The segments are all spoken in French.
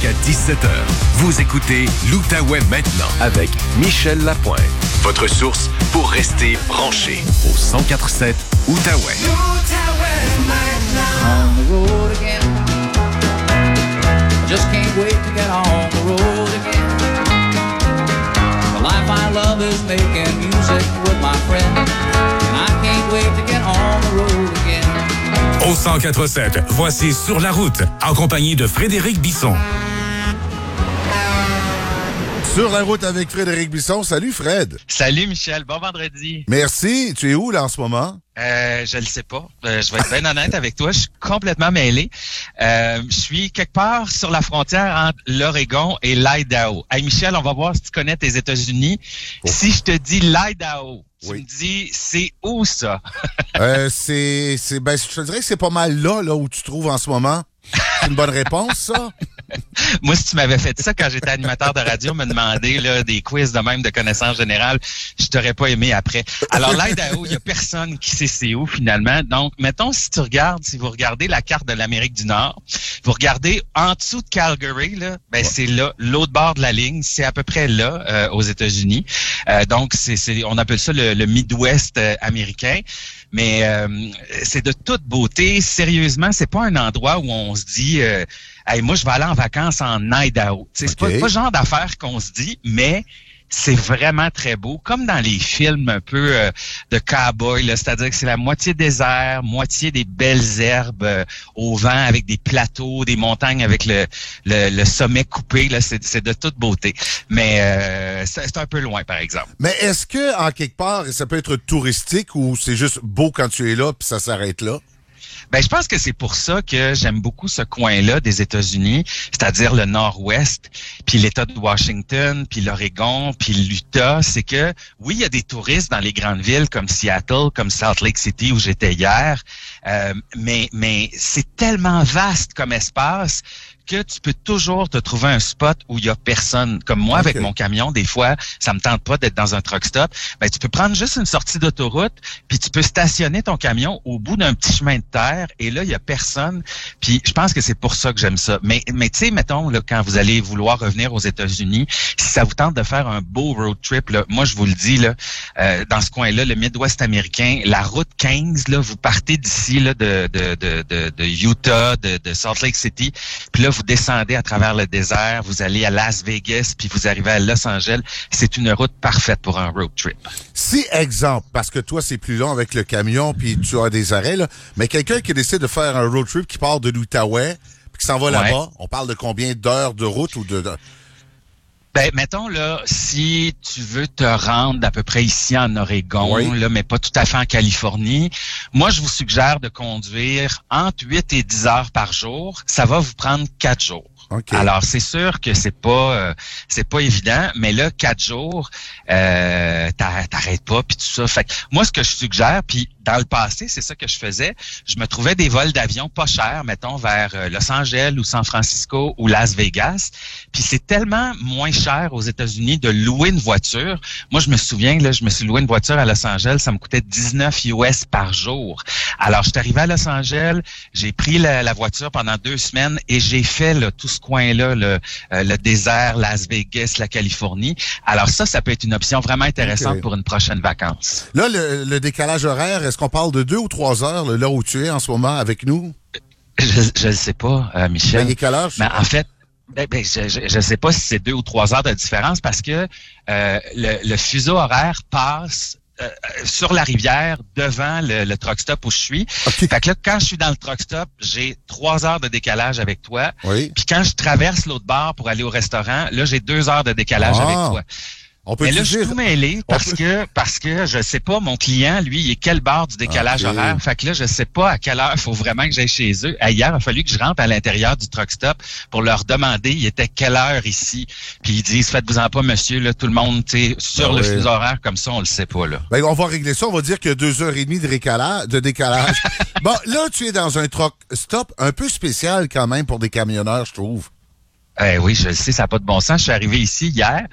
jusqu'à 17h. Vous écoutez l'Outaouais maintenant avec Michel Lapointe. Votre source pour rester branché au 1047 Outaouais. on the road again. I just can't wait to get on the road again. The life I love is making music with my friends. And I can't wait to get on the road again. Au 1047, voici Sur la route, en compagnie de Frédéric Bisson. Sur la route avec Frédéric Bisson. Salut Fred. Salut Michel, bon vendredi. Merci. Tu es où là en ce moment? Euh, je le sais pas. Euh, je vais être bien honnête avec toi. Je suis complètement mêlé. Euh, je suis quelque part sur la frontière entre l'Oregon et l'Idaho. Hey Michel, on va voir si tu connais tes États-Unis. Si je te dis l'Idaho, tu me dis c'est où ça? Euh, c'est, c'est, ben, je te dirais que c'est pas mal là, là où tu te trouves en ce moment. C'est une bonne réponse, ça? Moi, si tu m'avais fait ça quand j'étais animateur de radio, me demander là, des quiz de même de connaissances générales, je t'aurais pas aimé après. Alors, l'Idaho, il y a personne qui sait c'est où finalement. Donc, mettons, si tu regardes, si vous regardez la carte de l'Amérique du Nord, vous regardez en dessous de Calgary, là, ben c'est là, l'autre bord de la ligne, c'est à peu près là, euh, aux États-Unis. Euh, donc, c'est, c'est, on appelle ça le, le Midwest euh, américain. Mais euh, c'est de toute beauté. Sérieusement, c'est pas un endroit où on se dit euh, Hey, moi, je vais aller en vacances en Idaho. Sais, C'est pas, pas le genre d'affaires qu'on se dit, mais c'est vraiment très beau, comme dans les films un peu euh, de cowboy, c'est-à-dire que c'est la moitié désert, moitié des belles herbes euh, au vent avec des plateaux, des montagnes avec le, le, sommet coupé, c'est, de toute beauté. Mais euh, c'est, c'est un peu loin, par exemple. Mais est-ce que, en quelque part, ça peut être touristique ou c'est juste beau quand tu es là puis ça s'arrête là? Ben, je pense que c'est pour ça que j'aime beaucoup ce coin-là des États-Unis, c'est-à-dire le Nord-Ouest, puis l'État de Washington, puis l'Oregon, puis l'Utah. C'est que, oui, il y a des touristes dans les grandes villes comme Seattle, comme Salt Lake City où j'étais hier, euh, mais, mais c'est tellement vaste comme espace que tu peux toujours te trouver un spot où il y a personne. Comme moi, avec mon camion, des fois, ça me tente pas d'être dans un truck stop. Ben, tu peux prendre juste une sortie d'autoroute, puis tu peux stationner ton camion au bout d'un petit chemin de terre, et là, il y a personne. Puis je pense que c'est pour ça que j'aime ça. Mais, mais tu sais, mettons, là, quand vous allez vouloir revenir aux États-Unis, si ça vous tente de faire un beau road trip, là, moi, je vous le dis, là, euh, dans ce coin-là, le Midwest américain, la route 15, là, vous partez d'ici, là, de, de, de, de, de Utah, de, de Salt Lake City, puis là, vous descendez à travers le désert, vous allez à Las Vegas, puis vous arrivez à Los Angeles. C'est une route parfaite pour un road trip. Si, exemple, parce que toi, c'est plus long avec le camion puis tu as des arrêts, là, mais quelqu'un qui décide de faire un road trip qui part de l'Outaouais puis qui s'en va Ouais. là-bas, on parle de combien d'heures de route ou de... de- Ben, mettons, là, si tu veux te rendre à peu près ici en Oregon, Oui. là, mais pas tout à fait en Californie, moi, je vous suggère de conduire entre 8 et 10 heures par jour. Ça va vous prendre quatre jours. OK. Alors, c'est sûr que c'est pas euh, c'est pas évident, mais là, quatre jours, euh, t'a- t'arrêtes pas, puis tout ça. Fait que moi, ce que je suggère, puis dans le passé, c'est ça que je faisais, je me trouvais des vols d'avion pas chers, mettons, vers euh, Los Angeles ou San Francisco ou Las Vegas. Puis c'est tellement moins cher aux États-Unis de louer une voiture. Moi, je me souviens, là, je me suis loué une voiture à Los Angeles, ça me coûtait 19 US par jour. Alors, je suis arrivé à Los Angeles, j'ai pris la, la voiture pendant deux semaines et j'ai fait là, tout ce coin-là, le, euh, le désert, Las Vegas, la Californie. Alors ça, ça peut être une option vraiment intéressante pour une prochaine vacance. Là, le, le décalage horaire, est-ce qu'on parle de deux ou trois heures, là, où tu es en ce moment avec nous? Je ne sais pas, euh, Michel. Ben, quelle heure? Mais en fait, ben, ben, je ne sais pas si c'est deux ou trois heures de différence parce que euh, le, le fuseau horaire passe euh, euh, sur la rivière devant le, le truck stop où je suis. Fait que là, quand je suis dans le truck stop, j'ai trois heures de décalage avec toi. Oui. Puis quand je traverse l'autre bar pour aller au restaurant, là, j'ai deux heures de décalage Ah. avec toi. On peut Mais là, je suis tout mêlé parce peut- que parce que je sais pas, mon client, lui, il est quelle barre du décalage Ok. horaire? Fait que là, je sais pas à quelle heure il faut vraiment que j'aille chez eux. Ah, Hier, il a fallu que je rentre à l'intérieur du truck stop pour leur demander il était quelle heure ici? Puis ils disent faites-vous-en pas, monsieur, là, tout le monde, tu sur Ah le oui. fuseau horaire comme ça, on le sait pas, là. Ben, on va régler ça. On va dire qu'il y a deux heures et demie de, récala- de décalage. bon, là, tu es dans un truck stop un peu spécial quand même pour des camionneurs, je trouve. Eh oui, je le sais, ça n'a pas de bon sens. Je suis arrivé ici hier,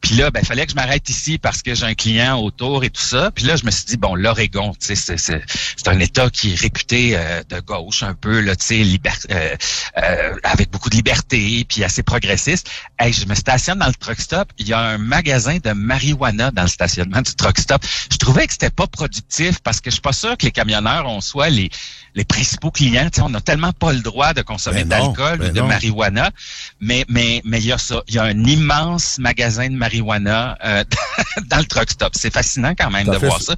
puis là, ben, il fallait que je m'arrête ici parce que j'ai un client autour et tout ça. Puis là, je me suis dit, bon, l'Oregon, tu sais, c'est, un État qui est réputé euh, de gauche un peu, là, tu sais, euh, euh, avec beaucoup de liberté, puis assez progressiste. Hey, je me stationne dans le truck stop. Il y a un magasin de marijuana dans le stationnement du truck stop. Je trouvais que c'était pas productif parce que je suis pas sûr que les camionneurs ont soit les les principaux clients. on n'a tellement pas le droit de consommer ben d'alcool ben ou de marijuana, mais mais mais il y a ça, il y a un immense magasin de marijuana euh, dans le truck stop. C'est fascinant quand même de voir ça.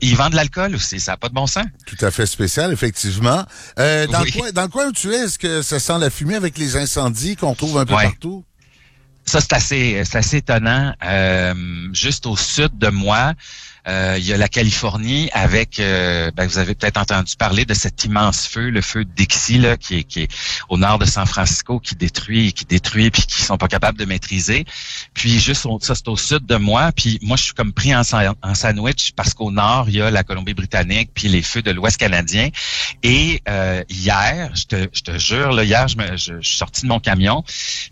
Ils, vendent de l'alcool aussi, ça n'a pas de bon sens. Tout à fait spécial, effectivement. Euh, dans, le coin, dans le coin où tu es, est-ce que ça sent la fumée avec les incendies qu'on trouve un peu partout? Ça, c'est assez, assez étonnant. Euh, juste au sud de moi, il y a la Californie avec, euh, ben, vous avez peut-être entendu parler de cet immense feu, le feu de Dixie, là, qui est, qui est au nord de San Francisco, qui détruit, qui détruit, puis qui sont pas capables de maîtriser. Puis juste, ça c'est au sud de moi, puis moi je suis comme pris en, sandwich parce qu'au nord il y a la Colombie-Britannique, puis les feux de l'Ouest canadien. Et euh, hier, je te, je te jure, là, hier je, me, je, suis sorti de mon camion,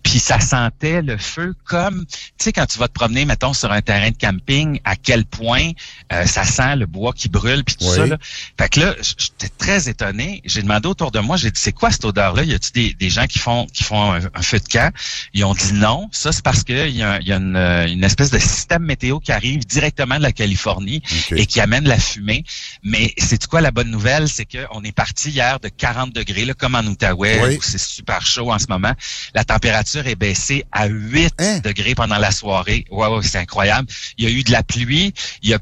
puis ça sentait le feu comme, tu sais, quand tu vas te promener, mettons, sur un terrain de camping, à quel point euh, ça sent le bois qui brûle puis tout ça. Là. Fait que là, j'étais très étonné. J'ai demandé autour de moi, j'ai dit c'est quoi cette odeur-là? Y a-t-il des, des, gens qui font qui font un, feu de camp? Ils ont dit non. Ça c'est parce qu'il y a, y a une, une, espèce de système météo qui arrive directement de la Californie et qui amène la fumée. Mais c'est quoi la bonne nouvelle? C'est qu'on est parti hier de 40 degrés, là, comme en Outaouais où c'est super chaud en ce moment. La température est baissée à 8 hein? degrés pendant la soirée. Ouais, c'est incroyable. Il y a eu de la pluie. Il y a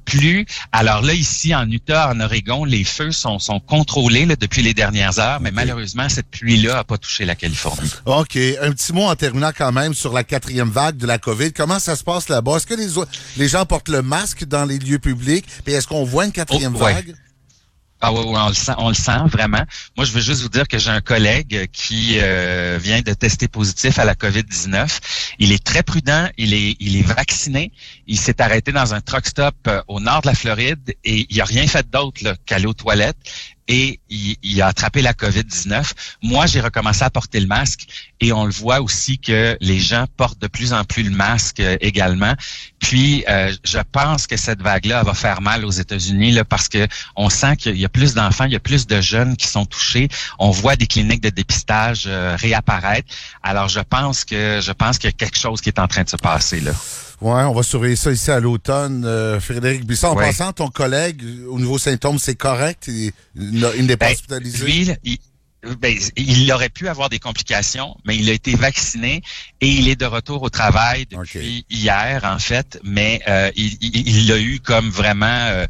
Alors là, ici, en Utah, en Oregon, les feux sont, sont contrôlés depuis les dernières heures, mais malheureusement, cette pluie-là n'a pas touché la Californie. OK. Un petit mot en terminant quand même sur la quatrième vague de la COVID. Comment ça se passe là-bas? Est-ce que les, les gens portent le masque dans les lieux publics? Et est-ce qu'on voit une quatrième oh, vague? Ah on le sent, on le sent vraiment. Moi, je veux juste vous dire que j'ai un collègue qui euh, vient de tester positif à la COVID-19. Il est très prudent, il est, il est vacciné. Il s'est arrêté dans un truck stop euh, au nord de la Floride et il a rien fait d'autre qu'aller aux toilettes et il, a attrapé la COVID-19. Moi, j'ai recommencé à porter le masque et on le voit aussi que les gens portent de plus en plus le masque euh, également. Puis, euh, je pense que cette vague-là va faire mal aux États-Unis parce que on sent qu'il y a plus d'enfants, il y a plus de jeunes qui sont touchés. On voit des cliniques de dépistage euh, réapparaître. Alors, je pense que je pense qu'il y a quelque chose qui est en train de se passer là. Ouais, on va surveiller ça ici à l'automne. Frédéric Bisson, en passant, ton collègue, au niveau symptômes, c'est correct? Il, n'est pas ben, hospitalisé? Lui, ben, il aurait pu avoir des complications, mais il a été vacciné et il est de retour au travail depuis hier, en fait. Mais euh, il l'a eu comme vraiment... Euh,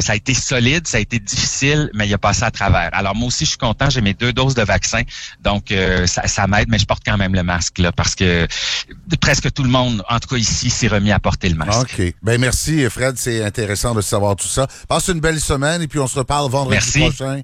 ça a été solide, ça a été difficile, mais il a passé à travers. Alors moi aussi, je suis content, j'ai mes deux doses de vaccin, donc euh, ça, ça m'aide, mais je porte quand même le masque là, parce que presque tout le monde, en tout cas ici, s'est remis à porter le masque. OK. Ben merci Fred, c'est intéressant de savoir tout ça. Passe une belle semaine et puis on se reparle vendredi prochain.